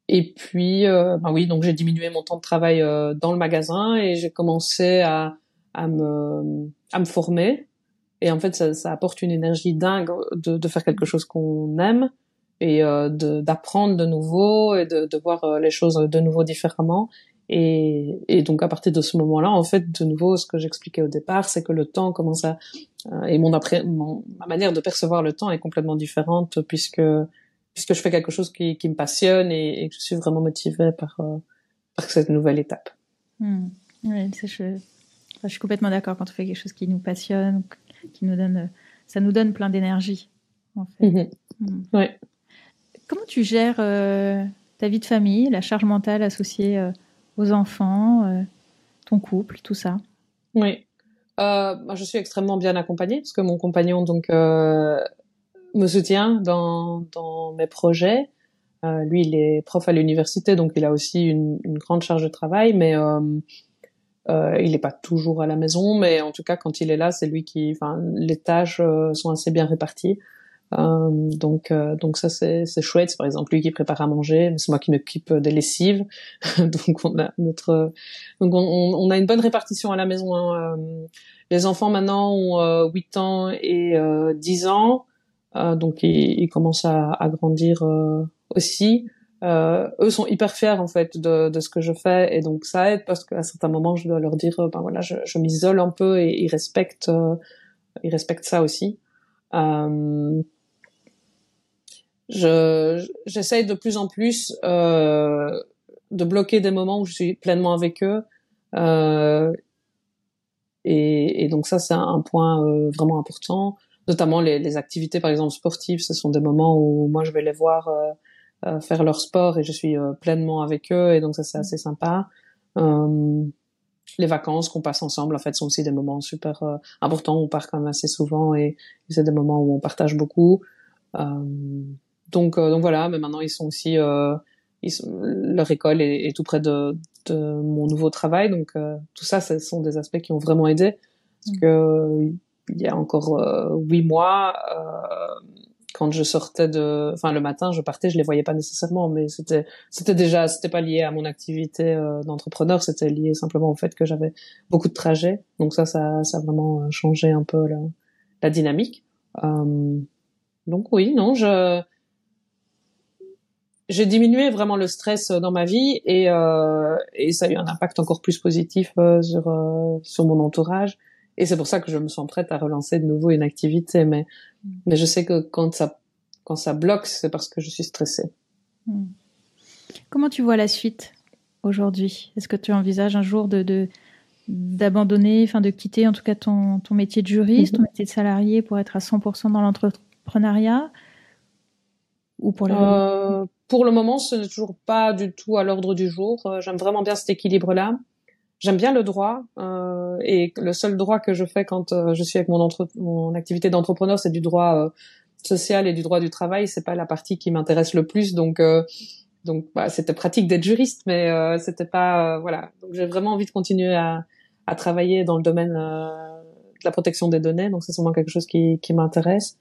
et puis, bah oui, donc j'ai diminué mon temps de travail dans le magasin et j'ai commencé à, à me à me former. Et en fait, ça, ça apporte une énergie dingue de, de faire quelque chose qu'on aime et euh, d'apprendre de, nouveau et de, de voir euh, les choses de nouveau différemment. Et, et, donc à partir de ce moment-là, en fait, de nouveau, ce que j'expliquais au départ, c'est que le temps commence à euh, et mon après, mon, ma manière de percevoir le temps est complètement différente puisque puisque je fais quelque chose qui, qui me passionne et, et, que je suis vraiment motivée par euh, par cette nouvelle étape. Oui, je, je suis complètement d'accord quand on fait quelque chose qui nous passionne, qui nous donne, ça nous donne plein d'énergie. En fait. Mm-hmm. Hmm. Ouais. Comment tu gères euh, ta vie de famille, la charge mentale associée euh, aux enfants, euh, ton couple, tout ça? Oui, je suis extrêmement bien accompagnée parce que mon compagnon donc me soutient dans, mes projets. lui, il est prof à l'université, donc il a aussi une, une, grande charge de travail, mais il n'est pas toujours à la maison. Mais en tout cas, quand il est là, c'est lui qui, enfin, les tâches sont assez bien réparties. Euh, donc, euh, donc ça c'est chouette. C'est par exemple lui qui prépare à manger, c'est moi qui m'occupe des lessives. [laughs] donc on a notre, donc on, on, a une bonne répartition à la maison. Hein. Euh, les enfants maintenant ont 8 ans et 10 ans, donc ils, ils, commencent à, à grandir aussi. Euh, eux sont hyper fiers en fait de, de, ce que je fais et donc ça aide parce qu'à certains moments je dois leur dire ben voilà je, m'isole un peu et ils respectent ils respectent ça aussi euh, je j'essaye de plus en plus euh, de bloquer des moments où je suis pleinement avec eux euh, et, et, donc ça c'est un point euh, vraiment important. Notamment les, les, activités par exemple sportives ce sont des moments où moi je vais les voir euh, euh faire leur sport et je suis euh, pleinement avec eux et donc ça c'est assez sympa. Les vacances qu'on passe ensemble en fait sont aussi des moments super importants. On part quand même assez souvent et, et c'est des moments où on partage beaucoup. Euh, donc voilà, mais maintenant ils sont aussi, euh, ils leur école est, est, tout près de, de mon nouveau travail, donc euh, tout ça, ce sont des aspects qui ont vraiment aidé, parce que il y a encore huit mois, quand je sortais de, enfin le matin, je partais, je les voyais pas nécessairement, mais c'était, c'était déjà, c'était pas lié à mon activité d'entrepreneur, c'était lié simplement au fait que j'avais beaucoup de trajets. Donc ça, ça, ça a vraiment changé un peu la, la dynamique. donc oui, non, je j'ai diminué vraiment le stress euh, dans ma vie et, euh, et ça a eu un impact encore plus positif euh, sur euh, sur mon entourage et c'est pour ça que je me sens prête à relancer de nouveau une activité mais mais je sais que quand ça quand ça bloque c'est parce que je suis stressée. Mm. Comment tu vois la suite aujourd'hui? Est-ce que tu envisages un jour de, de d'abandonner, enfin de quitter en tout cas ton, ton métier de juriste, ton mm-hmm. métier de salarié pour être à 100% dans l'entrepreneuriat? Ou pour pour le moment, ce n'est toujours pas du tout à l'ordre du jour. Euh, j'aime vraiment bien cet équilibre-là. J'aime bien le droit euh, et le seul droit que je fais quand euh, je suis avec mon, entre mon activité d'entrepreneur, c'est du droit euh, social et du droit du travail. C'est pas la partie qui m'intéresse le plus, donc donc bah, c'était pratique d'être juriste, mais c'était pas voilà. Donc j'ai vraiment envie de continuer à, à travailler dans le domaine de la protection des données. Donc c'est sûrement quelque chose qui, qui m'intéresse.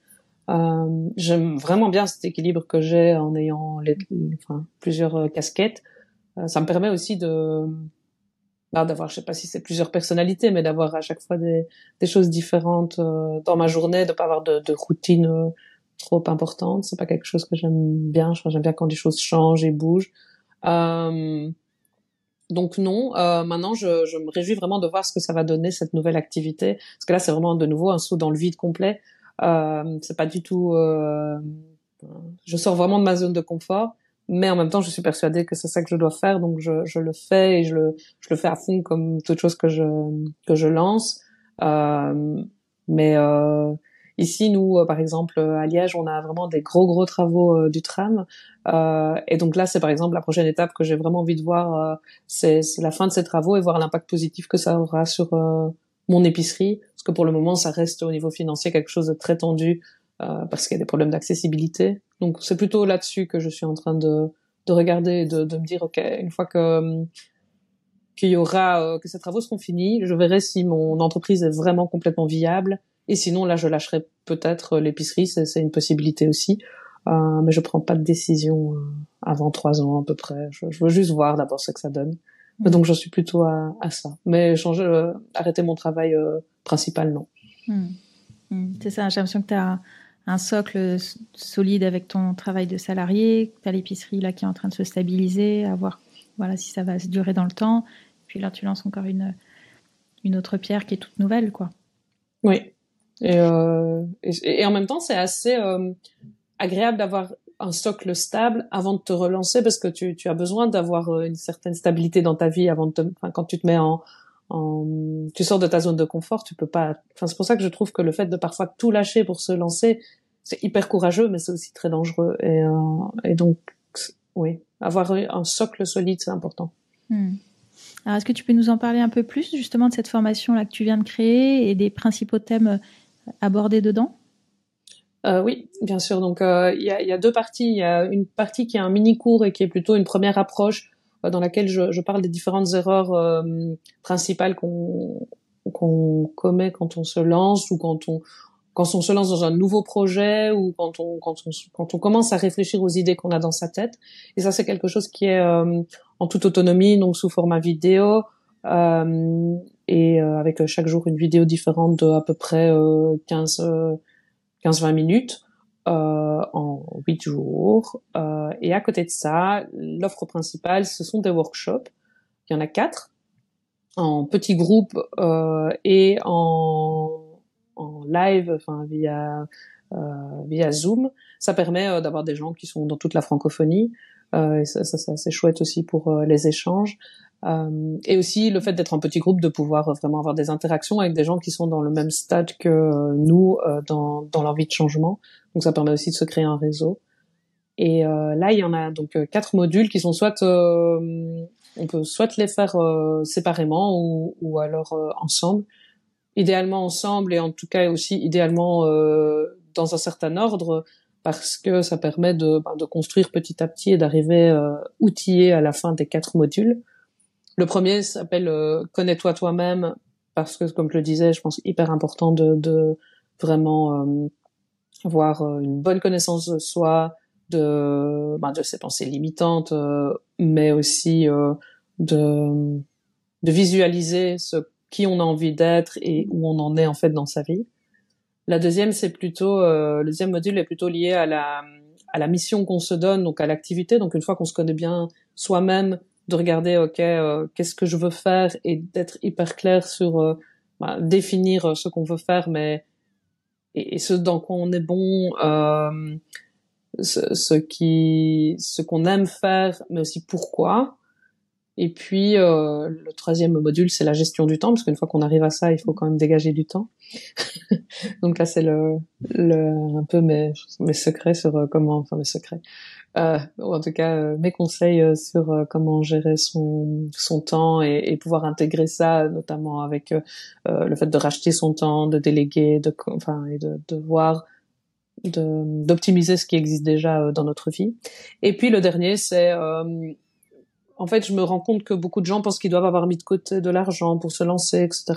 Euh, J'aime vraiment bien cet équilibre que j'ai en ayant les, enfin, plusieurs euh, casquettes. Euh, ça me permet aussi de bah, d'avoir, je sais pas si c'est plusieurs personnalités, mais d'avoir à chaque fois des, des choses différentes euh, dans ma journée, de pas avoir de, de routine trop importante. C'est pas quelque chose que j'aime bien. J'aime bien quand les choses changent et bougent. donc non, euh, maintenant je, je, me réjouis vraiment de voir ce que ça va donner cette nouvelle activité, parce que là c'est vraiment de nouveau un saut dans le vide complet. Euh, c'est pas du tout. Euh, je sors vraiment de ma zone de confort, mais en même temps, je suis persuadée que c'est ça que je dois faire, donc je, je le fais et je le, je le fais à fond comme toute chose que je que je lance. Euh, mais euh, ici, nous, euh, par exemple, à Liège, on a vraiment des gros gros travaux du tram, et donc là, c'est par exemple la prochaine étape que j'ai vraiment envie de voir, c'est la fin de ces travaux et voir l'impact positif que ça aura sur mon épicerie, parce que pour le moment, ça reste au niveau financier quelque chose de très tendu euh, parce qu'il y a des problèmes d'accessibilité. Donc c'est plutôt là-dessus que je suis en train de, de regarder, de, de me dire ok, une fois que euh, qu'il y aura euh, que ces travaux seront finis, je verrai si mon entreprise est vraiment complètement viable. Et sinon, là, je lâcherai peut-être l'épicerie, c'est une possibilité aussi. Euh, mais je prends pas de décision avant trois ans à peu près. Je, je veux juste voir d'abord ce que ça donne. Donc j'en suis plutôt à, à ça. Mais changer, euh, arrêter mon travail euh, principal, non. Mm. Mm. C'est ça, j'ai l'impression que tu as un socle solide avec ton travail de salarié, tu as l'épicerie là qui est en train de se stabiliser, à voir voilà, si ça va se durer dans le temps. Puis là, tu lances encore une, une autre pierre qui est toute nouvelle, quoi. Oui. Et, euh, et, et en même temps, c'est assez euh, agréable d'avoir un socle stable avant de te relancer parce que tu, as besoin d'avoir euh, une certaine stabilité dans ta vie avant quand tu te mets en, tu sors de ta zone de confort, tu peux pas, enfin, c'est pour ça que je trouve que le fait de parfois tout lâcher pour se lancer, c'est hyper courageux, mais c'est aussi très dangereux. Et, euh, donc, oui, avoir un socle solide, c'est important. Hmm. Alors, est-ce que tu peux nous en parler un peu plus, justement, de cette formation-là que tu viens de créer et des principaux thèmes abordés dedans? Euh, oui, bien sûr. Donc euh, il y, a, y, a, deux parties. Il y a une partie qui est un mini cours et qui est plutôt une première approche euh, dans laquelle je, je, parle des différentes erreurs euh, principales qu'on qu'on commet quand on se lance ou quand on quand on se lance dans un nouveau projet ou quand on quand on quand on commence à réfléchir aux idées qu'on a dans sa tête. Et ça c'est quelque chose qui est en toute autonomie, donc sous format vidéo. et avec chaque jour une vidéo différente de à peu près 15 15-20 minutes euh, en 8 jours. Euh, et à côté de ça, l'offre principale, ce sont des workshops. Il y en a quatre en petits groupes euh, et en, en live, enfin via euh, via Zoom. Ça permet euh, d'avoir des gens qui sont dans toute la francophonie. Euh, ça, ça c'est chouette aussi pour euh, les échanges. Euh, et aussi le fait d'être en petit groupe, de pouvoir vraiment avoir des interactions avec des gens qui sont dans le même stade que euh, nous euh, dans, dans leur vie de changement. Donc ça permet aussi de se créer un réseau. Et là, il y en a donc quatre modules qui sont soit on peut soit les faire séparément ou, ou alors ensemble. Idéalement ensemble et en tout cas aussi idéalement dans un certain ordre parce que ça permet de, ben, de construire petit à petit et d'arriver outillé à la fin des quatre modules. Le premier s'appelle euh, Connais-toi toi-même parce que, comme je le disais, je pense hyper important de, de vraiment euh, avoir euh, une bonne connaissance de soi, de, ben, de ses pensées limitantes, euh, mais aussi euh, de, de visualiser ce qui on a envie d'être et où on en est en fait dans sa vie. La deuxième, c'est plutôt le deuxième module est plutôt lié à la à la mission qu'on se donne, donc à l'activité. Donc une fois qu'on se connaît bien soi-même, de regarder ok qu'est-ce que je veux faire et d'être hyper clair sur bah, définir ce qu'on veut faire, mais et, ce dans quoi on est bon, euh, ce, ce, qui, ce qu'on aime faire, mais aussi pourquoi. Et puis euh, le troisième module, c'est la gestion du temps, parce qu'une fois qu'on arrive à ça, il faut quand même dégager du temps. [laughs] Donc là, c'est le, le un peu mes, mes secrets sur euh, comment, enfin mes secrets, euh, ou en tout cas euh, mes conseils euh, sur comment gérer son son temps et, et, pouvoir intégrer ça, notamment avec le fait de racheter son temps, de déléguer, de enfin et de, de voir d'optimiser ce qui existe déjà dans notre vie. Et puis le dernier, c'est en fait, je me rends compte que beaucoup de gens pensent qu'ils doivent avoir mis de côté de l'argent pour se lancer, etc.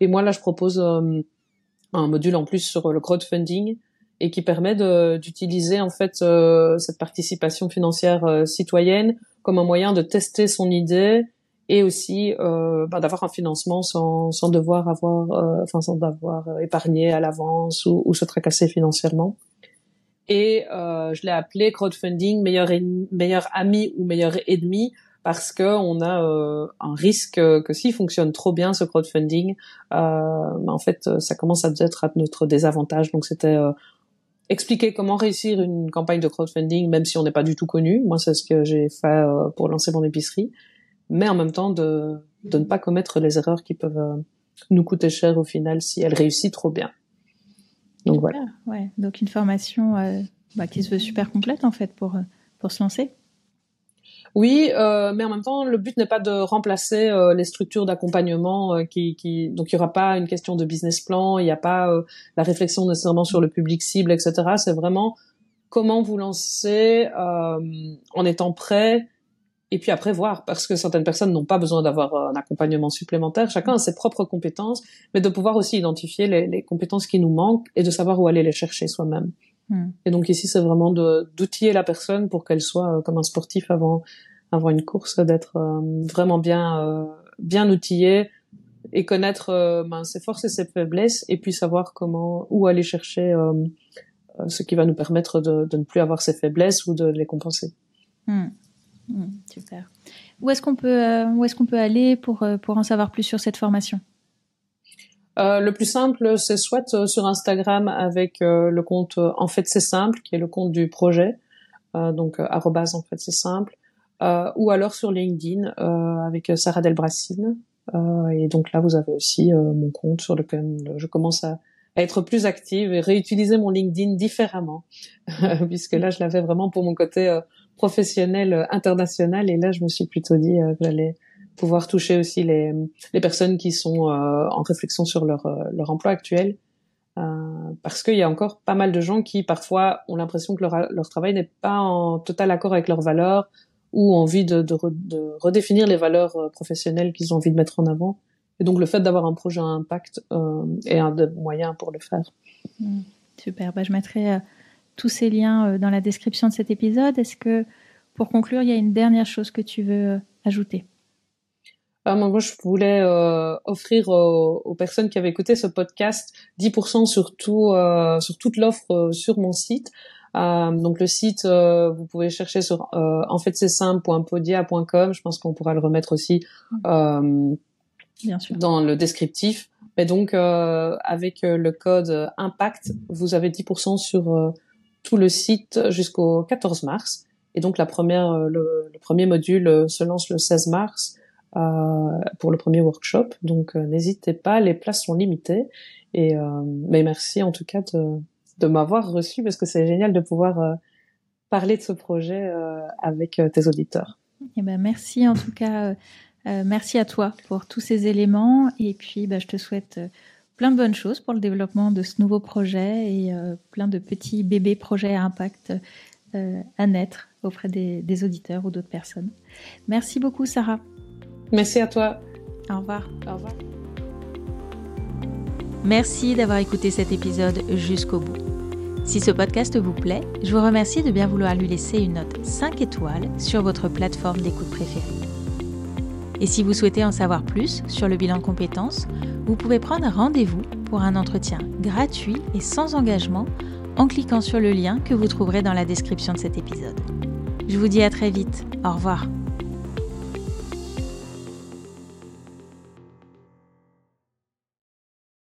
Et moi, là, je propose un module en plus sur le crowdfunding et qui permet d'utiliser en fait euh, cette participation financière euh, citoyenne comme un moyen de tester son idée et aussi euh, bah, d'avoir un financement sans, sans devoir avoir enfin sans devoir épargner à l'avance ou, ou, se tracasser financièrement et je l'ai appelé crowdfunding meilleur meilleur ami ou meilleur ennemi parce que on a un risque que s'il fonctionne trop bien ce crowdfunding, euh, bah, en fait ça commence à être à notre désavantage. Donc c'était expliquer comment réussir une campagne de crowdfunding, même si on n'est pas du tout connu. Moi, c'est ce que j'ai fait euh, pour lancer mon épicerie. Mais en même temps, de, de ne pas commettre les erreurs qui peuvent euh, nous coûter cher au final si elle réussit trop bien. Donc voilà. Ouais. Donc une formation euh, bah, qui se veut super complète en fait pour, pour se lancer. Oui, euh, mais en même temps, le but n'est pas de remplacer euh, les structures d'accompagnement euh, qui, qui, donc il y aura pas une question de business plan, il n'y a pas la réflexion nécessairement sur le public cible, etc. C'est vraiment comment vous lancer en étant prêt et puis après voir parce que certaines personnes n'ont pas besoin d'avoir un accompagnement supplémentaire. Chacun a ses propres compétences, mais de pouvoir aussi identifier les, les compétences qui nous manquent et de savoir où aller les chercher soi-même. Hmm. Et donc ici, c'est vraiment d'outiller la personne pour qu'elle soit euh, comme un sportif avant avant une course, d'être euh, vraiment bien euh, bien outillée et connaître ben, ses forces et ses faiblesses, et puis savoir comment où aller chercher ce qui va nous permettre de, de, ne plus avoir ces faiblesses ou de les compenser. Hmm. Hmm, super. Où est-ce qu'on peut où est-ce qu'on peut aller pour pour en savoir plus sur cette formation? Euh, le plus simple, c'est soit euh, sur Instagram avec euh, le compte En fait c'est simple, qui est le compte du projet, donc arrobase En fait c'est simple, ou alors sur LinkedIn avec Sarah Delbracine. et donc là, vous avez aussi mon compte sur lequel je commence à, être plus active et réutiliser mon LinkedIn différemment, [laughs] puisque là, je l'avais vraiment pour mon côté professionnel international, et là, je me suis plutôt dit que j'allais pouvoir toucher aussi les, les personnes qui sont euh, en réflexion sur leur, euh, leur emploi actuel. Euh, parce qu'il y a encore pas mal de gens qui parfois ont l'impression que leur, leur travail n'est pas en total accord avec leurs valeurs ou envie de, de, de redéfinir les valeurs euh, professionnelles qu'ils ont envie de mettre en avant. Et donc le fait d'avoir un projet à impact euh, est un des moyens pour le faire. Mmh. super, bah, je mettrai tous ces liens dans la description de cet épisode. Est-ce que pour conclure, il y a une dernière chose que tu veux ajouter? Moi, je voulais euh, offrir aux, personnes qui avaient écouté ce podcast 10% sur tout, euh, sur toute l'offre euh, sur mon site. donc le site, vous pouvez chercher sur en fait c'est simple.podia.com. Je pense qu'on pourra le remettre aussi Bien sûr. dans le descriptif. Mais donc avec le code impact, vous avez 10% sur tout le site jusqu'au 14 mars. Et donc la première, le, le premier module se lance le 16 mars. Euh, pour le premier workshop. Donc euh, n'hésitez pas, les places sont limitées. Et euh, mais merci en tout cas de, m'avoir reçu parce que c'est génial de pouvoir parler de ce projet avec tes auditeurs. Eh ben merci en tout cas, merci à toi pour tous ces éléments et puis bah, je te souhaite plein de bonnes choses pour le développement de ce nouveau projet et plein de petits bébés projets à impact à naître auprès des auditeurs ou d'autres personnes. Merci beaucoup Sarah. Merci à toi. Au revoir. Au revoir. Merci d'avoir écouté cet épisode jusqu'au bout. Si ce podcast vous plaît, je vous remercie de bien vouloir lui laisser une note 5 étoiles sur votre plateforme d'écoute préférée. Et si vous souhaitez en savoir plus sur le bilan de compétences, vous pouvez prendre rendez-vous pour un entretien gratuit et sans engagement en cliquant sur le lien que vous trouverez dans la description de cet épisode. Je vous dis à très vite. Au revoir.